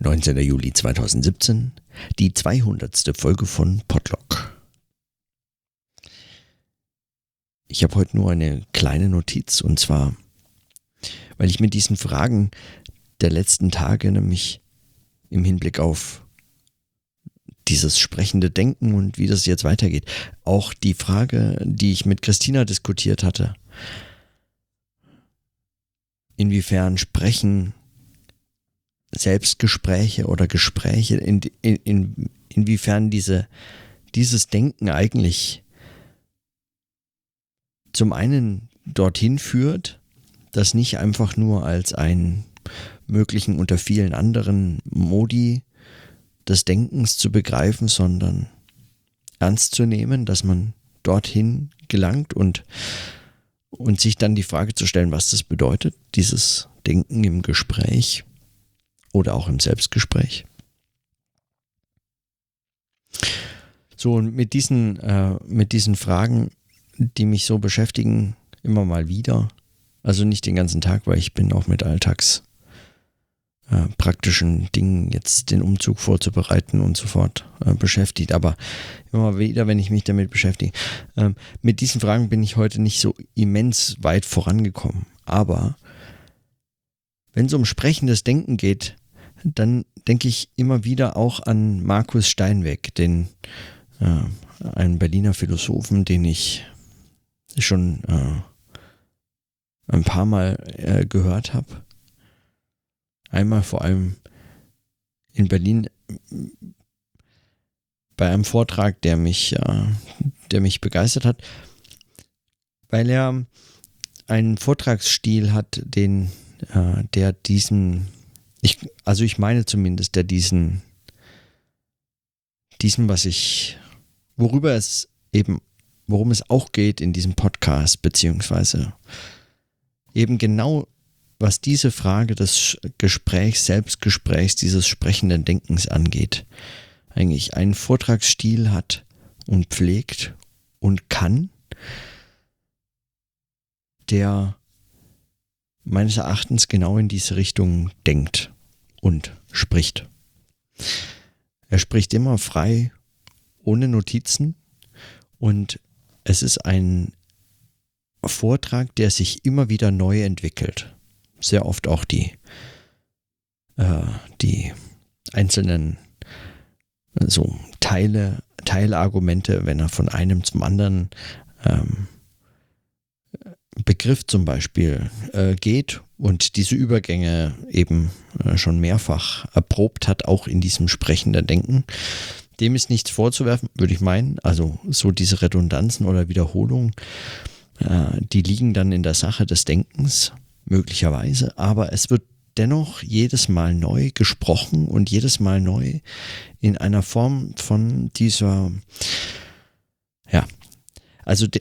19. Juli 2017, die 200. Folge von Podlock. Ich habe heute nur eine kleine Notiz und zwar, weil ich mit diesen Fragen der letzten Tage nämlich im Hinblick auf dieses sprechende Denken und wie das jetzt weitergeht, auch die Frage, die ich mit Christina diskutiert hatte, inwiefern Sprechen Selbstgespräche oder Gespräche, in, in, in, inwiefern diese, dieses Denken eigentlich zum einen dorthin führt, das nicht einfach nur als einen möglichen unter vielen anderen Modi des Denkens zu begreifen, sondern ernst zu nehmen, dass man dorthin gelangt und, und sich dann die Frage zu stellen, was das bedeutet, dieses Denken im Gespräch, oder auch im Selbstgespräch. So, und mit diesen, äh, mit diesen Fragen, die mich so beschäftigen, immer mal wieder, also nicht den ganzen Tag, weil ich bin auch mit Alltags äh, Dingen jetzt den Umzug vorzubereiten und so fort äh, beschäftigt, aber immer wieder, wenn ich mich damit beschäftige. Ähm, mit diesen Fragen bin ich heute nicht so immens weit vorangekommen, aber wenn es um sprechendes Denken geht, dann denke ich immer wieder auch an Markus Steinweg, den äh, einen Berliner Philosophen, den ich schon äh, ein paar Mal äh, gehört habe. Einmal vor allem in Berlin bei einem Vortrag, der mich, äh, der mich begeistert hat, weil er einen Vortragsstil hat, den, äh, der diesen ich, also ich meine zumindest, der diesen, diesen, was ich, worüber es eben, worum es auch geht in diesem Podcast, beziehungsweise eben genau, was diese Frage des Gesprächs, Selbstgesprächs, dieses sprechenden Denkens angeht, eigentlich einen Vortragsstil hat und pflegt und kann, der meines Erachtens genau in diese Richtung denkt und spricht. Er spricht immer frei, ohne Notizen und es ist ein Vortrag, der sich immer wieder neu entwickelt. Sehr oft auch die, äh, die einzelnen so Teile, Teilargumente, wenn er von einem zum anderen ähm, Begriff zum Beispiel äh, geht und diese Übergänge eben äh, schon mehrfach erprobt hat, auch in diesem sprechenden Denken. Dem ist nichts vorzuwerfen, würde ich meinen. Also so diese Redundanzen oder Wiederholungen, äh, die liegen dann in der Sache des Denkens, möglicherweise. Aber es wird dennoch jedes Mal neu gesprochen und jedes Mal neu in einer Form von dieser, also die,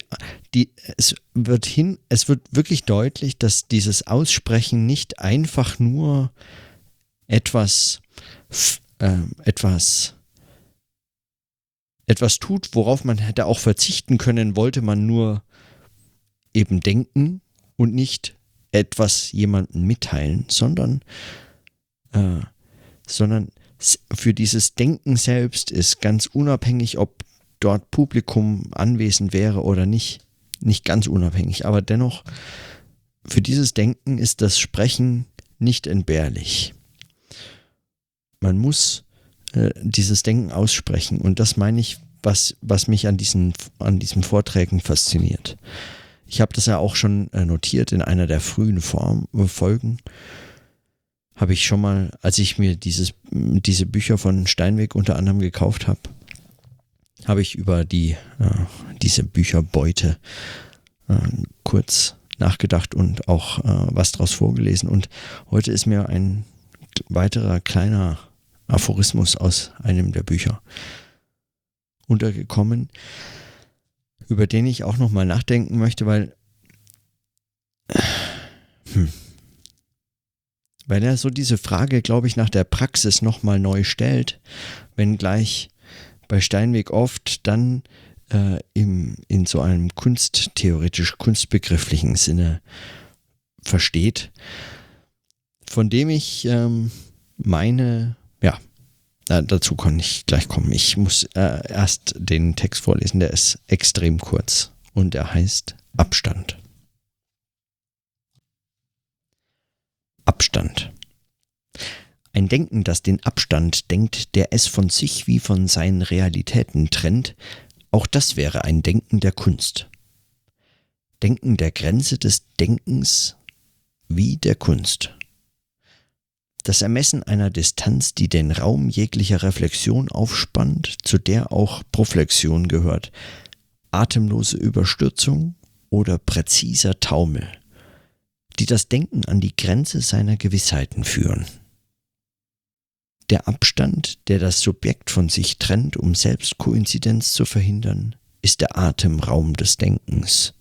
die, es wird hin, es wird wirklich deutlich, dass dieses Aussprechen nicht einfach nur etwas, äh, etwas, etwas tut, worauf man hätte auch verzichten können, wollte man nur eben denken und nicht etwas jemandem mitteilen, sondern, äh, sondern für dieses Denken selbst ist ganz unabhängig, ob dort Publikum anwesend wäre oder nicht, nicht ganz unabhängig. Aber dennoch, für dieses Denken ist das Sprechen nicht entbehrlich. Man muss äh, dieses Denken aussprechen und das meine ich, was, was mich an diesen, an diesen Vorträgen fasziniert. Ich habe das ja auch schon äh, notiert in einer der frühen Form, äh, Folgen. Habe ich schon mal, als ich mir dieses, diese Bücher von Steinweg unter anderem gekauft habe, habe ich über die, äh, diese Bücherbeute äh, kurz nachgedacht und auch äh, was daraus vorgelesen. Und heute ist mir ein weiterer kleiner Aphorismus aus einem der Bücher untergekommen, über den ich auch nochmal nachdenken möchte, weil, hm, weil er so diese Frage, glaube ich, nach der Praxis nochmal neu stellt, wenngleich bei Steinweg oft dann äh, im, in so einem kunsttheoretisch kunstbegrifflichen Sinne versteht, von dem ich ähm, meine ja, äh, dazu kann ich gleich kommen. Ich muss äh, erst den Text vorlesen, der ist extrem kurz und er heißt Abstand. Abstand. Ein Denken, das den Abstand denkt, der es von sich wie von seinen Realitäten trennt, auch das wäre ein Denken der Kunst. Denken der Grenze des Denkens wie der Kunst. Das Ermessen einer Distanz, die den Raum jeglicher Reflexion aufspannt, zu der auch Proflexion gehört, atemlose Überstürzung oder präziser Taumel, die das Denken an die Grenze seiner Gewissheiten führen. Der Abstand, der das Subjekt von sich trennt, um Selbstkoinzidenz zu verhindern, ist der Atemraum des Denkens.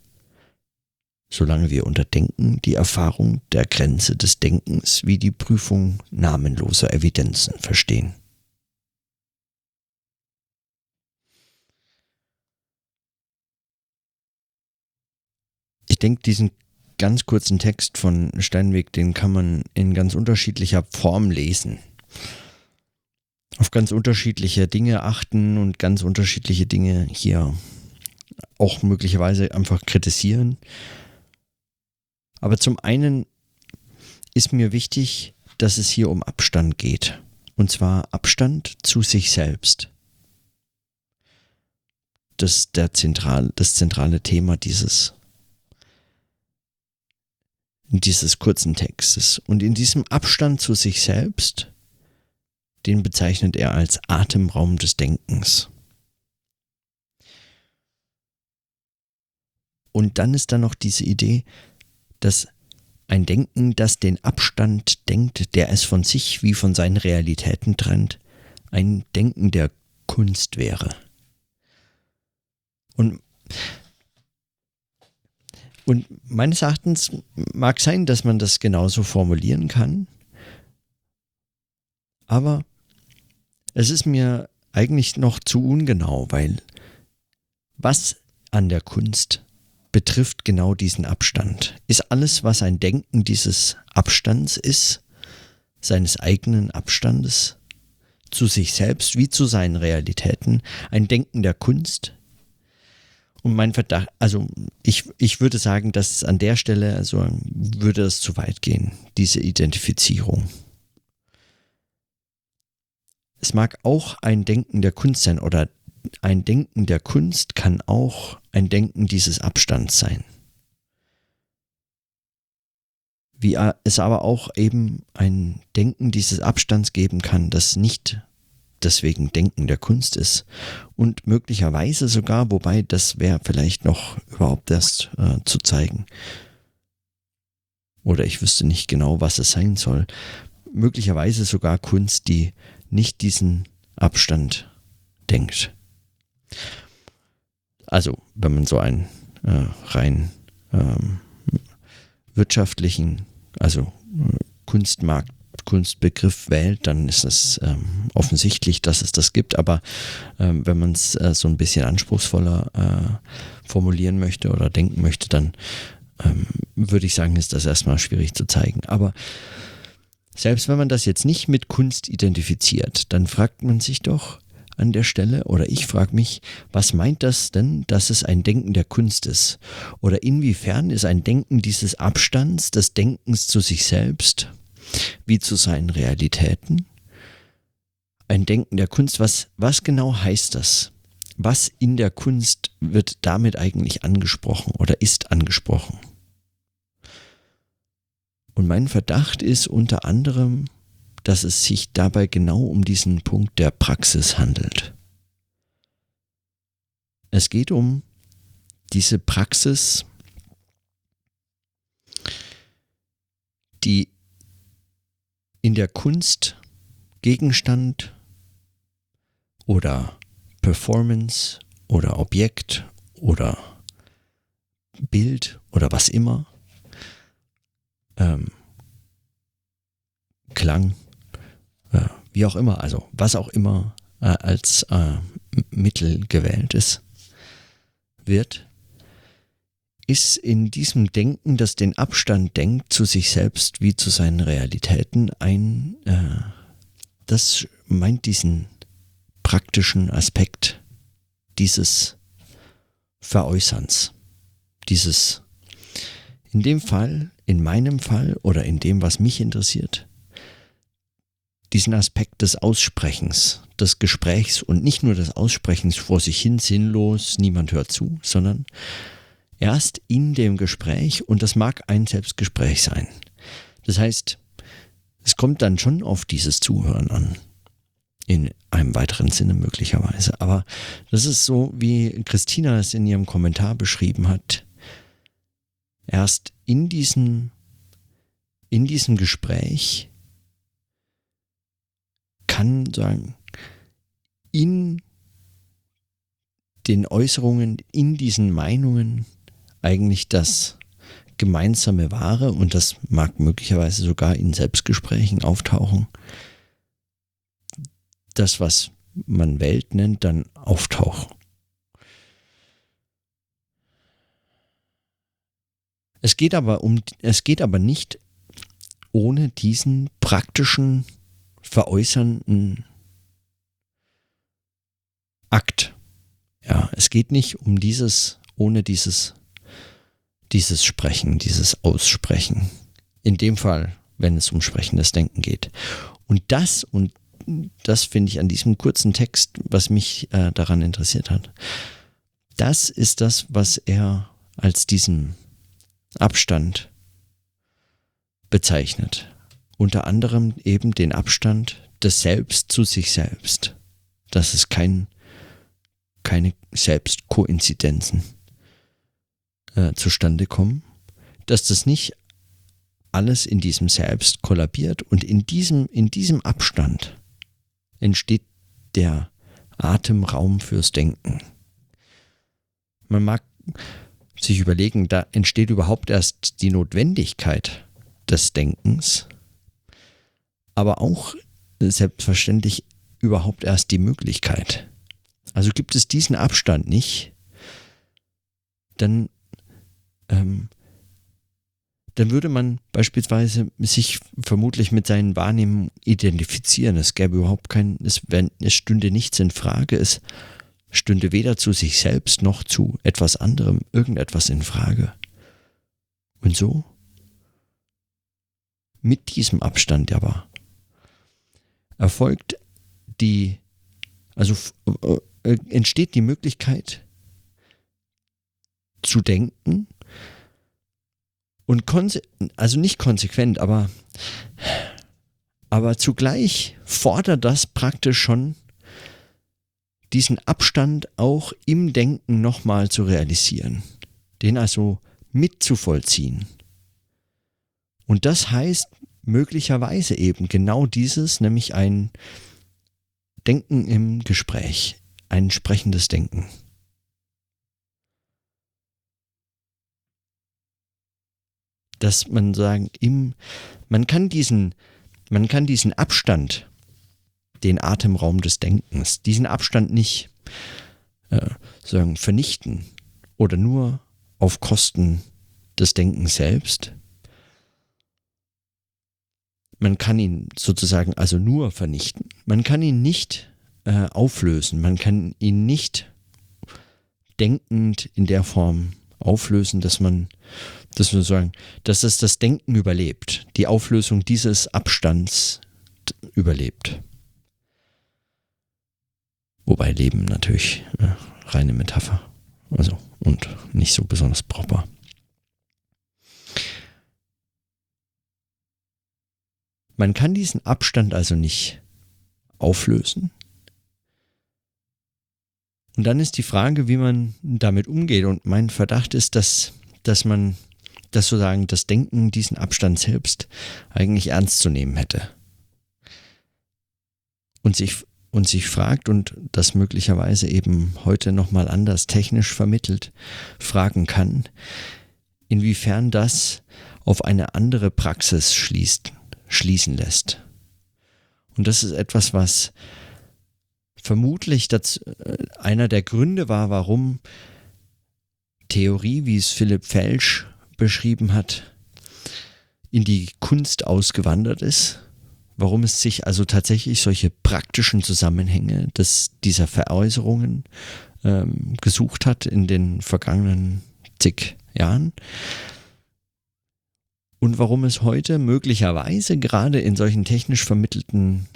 Solange wir unter Denken die Erfahrung der Grenze des Denkens wie die Prüfung namenloser Evidenzen verstehen. Ich denke, diesen ganz kurzen Text von Steinweg, den kann man in ganz unterschiedlicher Form lesen auf ganz unterschiedliche Dinge achten und ganz unterschiedliche Dinge hier auch möglicherweise einfach kritisieren. Aber zum einen ist mir wichtig, dass es hier um Abstand geht. Und zwar Abstand zu sich selbst. Das ist der zentral, das zentrale Thema dieses, dieses kurzen Textes. Und in diesem Abstand zu sich selbst den bezeichnet er als Atemraum des Denkens. Und dann ist da noch diese Idee, dass ein Denken, das den Abstand denkt, der es von sich wie von seinen Realitäten trennt, ein Denken der Kunst wäre. Und, und meines Erachtens mag sein, dass man das genauso formulieren kann, aber es ist mir eigentlich noch zu ungenau, weil was an der Kunst betrifft genau diesen Abstand? Ist alles, was ein Denken dieses Abstands ist, seines eigenen Abstandes zu sich selbst wie zu seinen Realitäten, ein Denken der Kunst? Und mein Verdacht, also ich, ich würde sagen, dass an der Stelle, also würde es zu weit gehen, diese Identifizierung. Es mag auch ein Denken der Kunst sein oder ein Denken der Kunst kann auch ein Denken dieses Abstands sein. Wie es aber auch eben ein Denken dieses Abstands geben kann, das nicht deswegen Denken der Kunst ist und möglicherweise sogar, wobei das wäre vielleicht noch überhaupt erst äh, zu zeigen. Oder ich wüsste nicht genau, was es sein soll. Möglicherweise sogar Kunst, die nicht diesen Abstand denkt. Also, wenn man so einen äh, rein ähm, wirtschaftlichen, also äh, Kunstmarkt, Kunstbegriff wählt, dann ist es ähm, offensichtlich, dass es das gibt. Aber ähm, wenn man es äh, so ein bisschen anspruchsvoller äh, formulieren möchte oder denken möchte, dann ähm, würde ich sagen, ist das erstmal schwierig zu zeigen. Aber selbst wenn man das jetzt nicht mit Kunst identifiziert, dann fragt man sich doch an der Stelle, oder ich frage mich, was meint das denn, dass es ein Denken der Kunst ist? Oder inwiefern ist ein Denken dieses Abstands, des Denkens zu sich selbst, wie zu seinen Realitäten? Ein Denken der Kunst, was, was genau heißt das? Was in der Kunst wird damit eigentlich angesprochen oder ist angesprochen? Und mein Verdacht ist unter anderem, dass es sich dabei genau um diesen Punkt der Praxis handelt. Es geht um diese Praxis, die in der Kunst Gegenstand oder Performance oder Objekt oder Bild oder was immer ähm, Klang, äh, wie auch immer, also was auch immer äh, als äh, Mittel gewählt ist, wird, ist in diesem Denken, das den Abstand denkt zu sich selbst wie zu seinen Realitäten, ein, äh, das meint diesen praktischen Aspekt dieses Veräußerns, dieses, in dem Fall, in meinem Fall oder in dem, was mich interessiert, diesen Aspekt des Aussprechens, des Gesprächs und nicht nur des Aussprechens vor sich hin sinnlos, niemand hört zu, sondern erst in dem Gespräch und das mag ein Selbstgespräch sein. Das heißt, es kommt dann schon auf dieses Zuhören an. In einem weiteren Sinne möglicherweise. Aber das ist so, wie Christina es in ihrem Kommentar beschrieben hat. Erst in diesem, in diesem Gespräch kann sagen, in den Äußerungen, in diesen Meinungen eigentlich das gemeinsame Wahre, und das mag möglicherweise sogar in Selbstgesprächen auftauchen, das, was man Welt nennt, dann auftauchen. Es geht aber um, es geht aber nicht ohne diesen praktischen, veräußernden Akt. Ja, es geht nicht um dieses, ohne dieses dieses Sprechen, dieses Aussprechen. In dem Fall, wenn es um sprechendes Denken geht. Und das, und das finde ich an diesem kurzen Text, was mich äh, daran interessiert hat, das ist das, was er als diesen Abstand bezeichnet. Unter anderem eben den Abstand des Selbst zu sich selbst. Das ist kein, keine Selbstkoinzidenzen äh, zustande kommen, dass das nicht alles in diesem Selbst kollabiert und in diesem, in diesem Abstand entsteht der Atemraum fürs Denken. Man mag sich überlegen, da entsteht überhaupt erst die Notwendigkeit des Denkens, aber auch selbstverständlich überhaupt erst die Möglichkeit. Also gibt es diesen Abstand nicht, dann ähm, dann würde man beispielsweise sich vermutlich mit seinen Wahrnehmungen identifizieren. Es gäbe überhaupt kein, es, es stünde nichts in Frage, es stünde weder zu sich selbst noch zu etwas anderem irgendetwas in Frage. Und so, mit diesem Abstand aber, erfolgt die, also äh, entsteht die Möglichkeit zu denken, und also nicht konsequent, aber, aber zugleich fordert das praktisch schon diesen Abstand auch im Denken nochmal zu realisieren, den also mitzuvollziehen. Und das heißt möglicherweise eben genau dieses, nämlich ein Denken im Gespräch, ein sprechendes Denken. dass man sagen, im, man kann diesen, man kann diesen Abstand, den Atemraum des Denkens, diesen Abstand nicht äh, sagen, vernichten oder nur auf Kosten des Denkens selbst. Man kann ihn sozusagen also nur vernichten. Man kann ihn nicht äh, auflösen. Man kann ihn nicht denkend in der Form auflösen, dass man dass wir sagen, dass es das Denken überlebt, die Auflösung dieses Abstands überlebt. Wobei Leben natürlich äh, reine Metapher. Also und nicht so besonders proper. Man kann diesen Abstand also nicht auflösen. Und dann ist die Frage, wie man damit umgeht. Und mein Verdacht ist, dass, dass man dass sozusagen das Denken diesen Abstand selbst eigentlich ernst zu nehmen hätte. Und sich, und sich fragt und das möglicherweise eben heute nochmal anders technisch vermittelt, fragen kann, inwiefern das auf eine andere Praxis schließt, schließen lässt. Und das ist etwas, was vermutlich das, äh, einer der Gründe war, warum Theorie, wie es Philipp Felsch beschrieben hat, in die Kunst ausgewandert ist, warum es sich also tatsächlich solche praktischen Zusammenhänge des, dieser Veräußerungen ähm, gesucht hat in den vergangenen zig Jahren und warum es heute möglicherweise gerade in solchen technisch vermittelten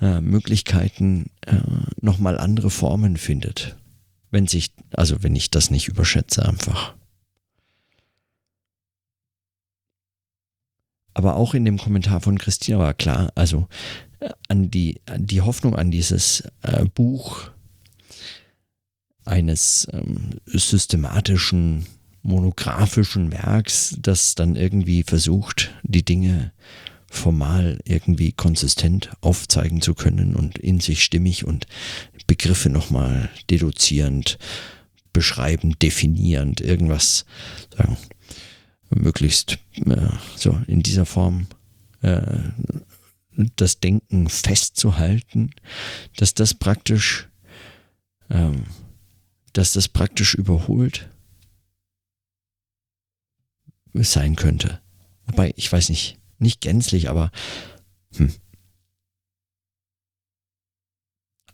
äh, Möglichkeiten äh, nochmal andere Formen findet. Wenn sich, also wenn ich das nicht überschätze einfach. Aber auch in dem Kommentar von Christina war klar, also äh, an die, an die Hoffnung an dieses äh, Buch eines ähm, systematischen, monografischen Werks, das dann irgendwie versucht, die Dinge formal irgendwie konsistent aufzeigen zu können und in sich stimmig und Begriffe nochmal deduzierend, beschreibend, definierend, irgendwas sagen, möglichst äh, so in dieser Form äh, das Denken festzuhalten, dass das praktisch, ähm, dass das praktisch überholt sein könnte. Wobei, ich weiß nicht, nicht gänzlich, aber hm.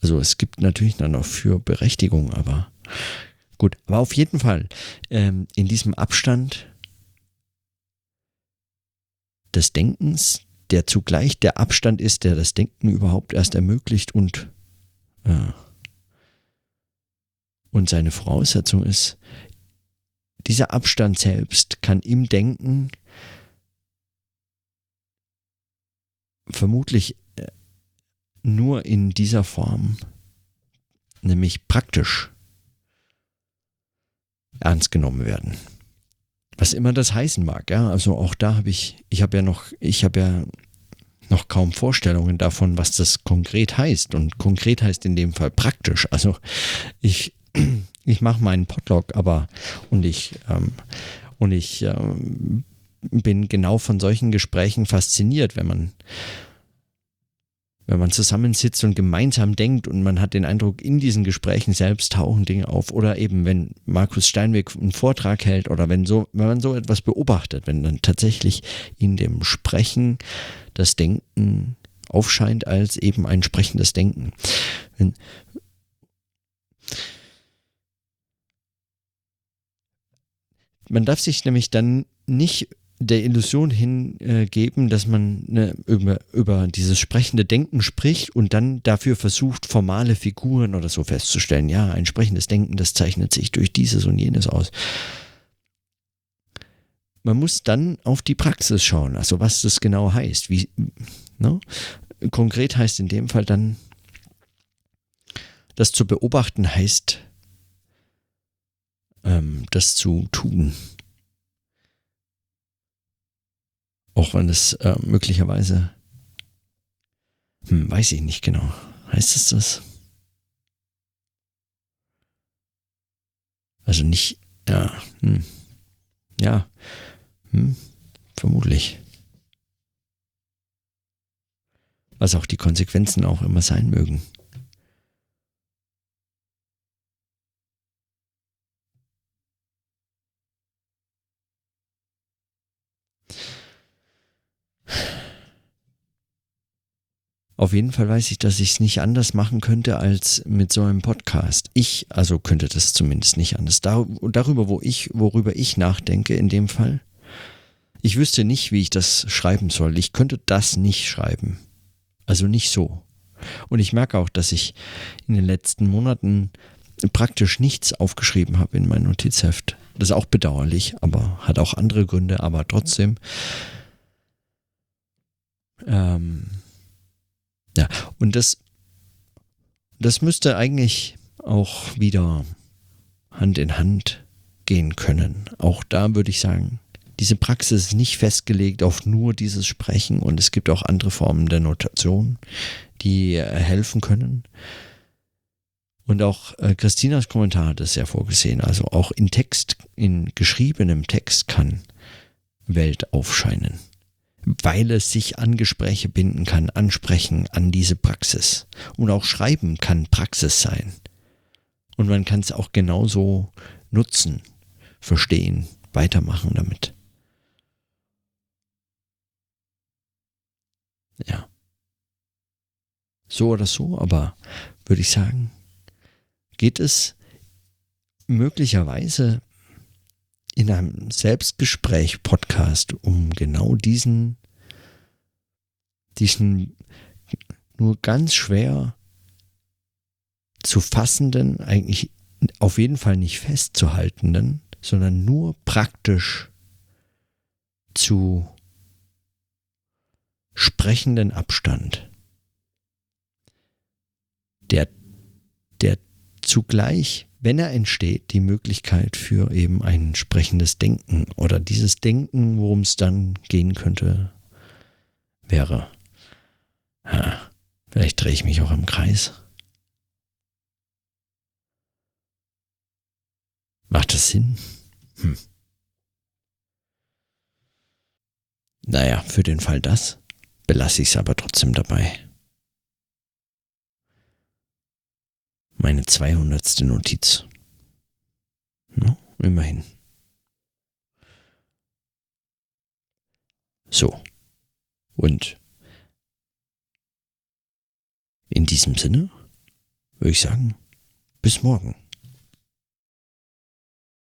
Also es gibt natürlich dann auch für Berechtigung, aber gut. Aber auf jeden Fall ähm, in diesem Abstand des Denkens, der zugleich der Abstand ist, der das Denken überhaupt erst ermöglicht und, äh, und seine Voraussetzung ist, dieser Abstand selbst kann im Denken vermutlich äh, nur in dieser Form, nämlich praktisch, ernst genommen werden was immer das heißen mag. Ja, also auch da habe ich, ich habe ja noch, ich habe ja noch kaum Vorstellungen davon, was das konkret heißt. Und konkret heißt in dem Fall praktisch. Also ich, ich mache meinen Podlog, aber und ich ähm, und ich ähm, bin genau von solchen Gesprächen fasziniert, wenn man wenn man zusammensitzt und gemeinsam denkt und man hat den Eindruck, in diesen Gesprächen selbst tauchen Dinge auf oder eben wenn Markus Steinweg einen Vortrag hält oder wenn so, wenn man so etwas beobachtet, wenn dann tatsächlich in dem Sprechen das Denken aufscheint als eben ein sprechendes Denken. Wenn, man darf sich nämlich dann nicht der Illusion hingeben, dass man ne, über, über dieses sprechende Denken spricht und dann dafür versucht, formale Figuren oder so festzustellen. Ja, ein sprechendes Denken, das zeichnet sich durch dieses und jenes aus. Man muss dann auf die Praxis schauen, also was das genau heißt. Wie, ne? Konkret heißt in dem Fall dann, das zu beobachten heißt, ähm, das zu tun. Auch wenn es äh, möglicherweise, hm, weiß ich nicht genau. Heißt es das? Also nicht, ja, hm, ja, hm, vermutlich. Was auch die Konsequenzen auch immer sein mögen. Auf jeden Fall weiß ich, dass ich es nicht anders machen könnte als mit so einem Podcast. Ich, also könnte das zumindest nicht anders. Dar darüber, wo ich, worüber ich nachdenke in dem Fall. Ich wüsste nicht, wie ich das schreiben soll. Ich könnte das nicht schreiben. Also nicht so. Und ich merke auch, dass ich in den letzten Monaten praktisch nichts aufgeschrieben habe in mein Notizheft. Das ist auch bedauerlich, aber hat auch andere Gründe, aber trotzdem. Ähm, ja, und das, das müsste eigentlich auch wieder Hand in Hand gehen können. Auch da würde ich sagen, diese Praxis ist nicht festgelegt auf nur dieses Sprechen und es gibt auch andere Formen der Notation, die äh, helfen können. Und auch äh, Christinas Kommentar hat es ja vorgesehen. Also auch in Text, in geschriebenem Text kann Welt aufscheinen weil es sich an Gespräche binden kann, ansprechen an diese Praxis. Und auch Schreiben kann Praxis sein. Und man kann es auch genauso nutzen, verstehen, weitermachen damit. Ja. So oder so, aber würde ich sagen, geht es möglicherweise in einem Selbstgespräch-Podcast um genau diesen, diesen nur ganz schwer zu fassenden, eigentlich auf jeden Fall nicht festzuhaltenden, sondern nur praktisch zu sprechenden Abstand, der, der zugleich, wenn er entsteht, die Möglichkeit für eben ein sprechendes Denken oder dieses Denken, worum es dann gehen könnte, wäre. Ja, vielleicht drehe ich mich auch im Kreis. Macht das Sinn? Hm. Naja, für den Fall das belasse ich es aber trotzdem dabei. Meine 200. Notiz. No, immerhin. So. Und in diesem Sinne würde ich sagen, bis morgen.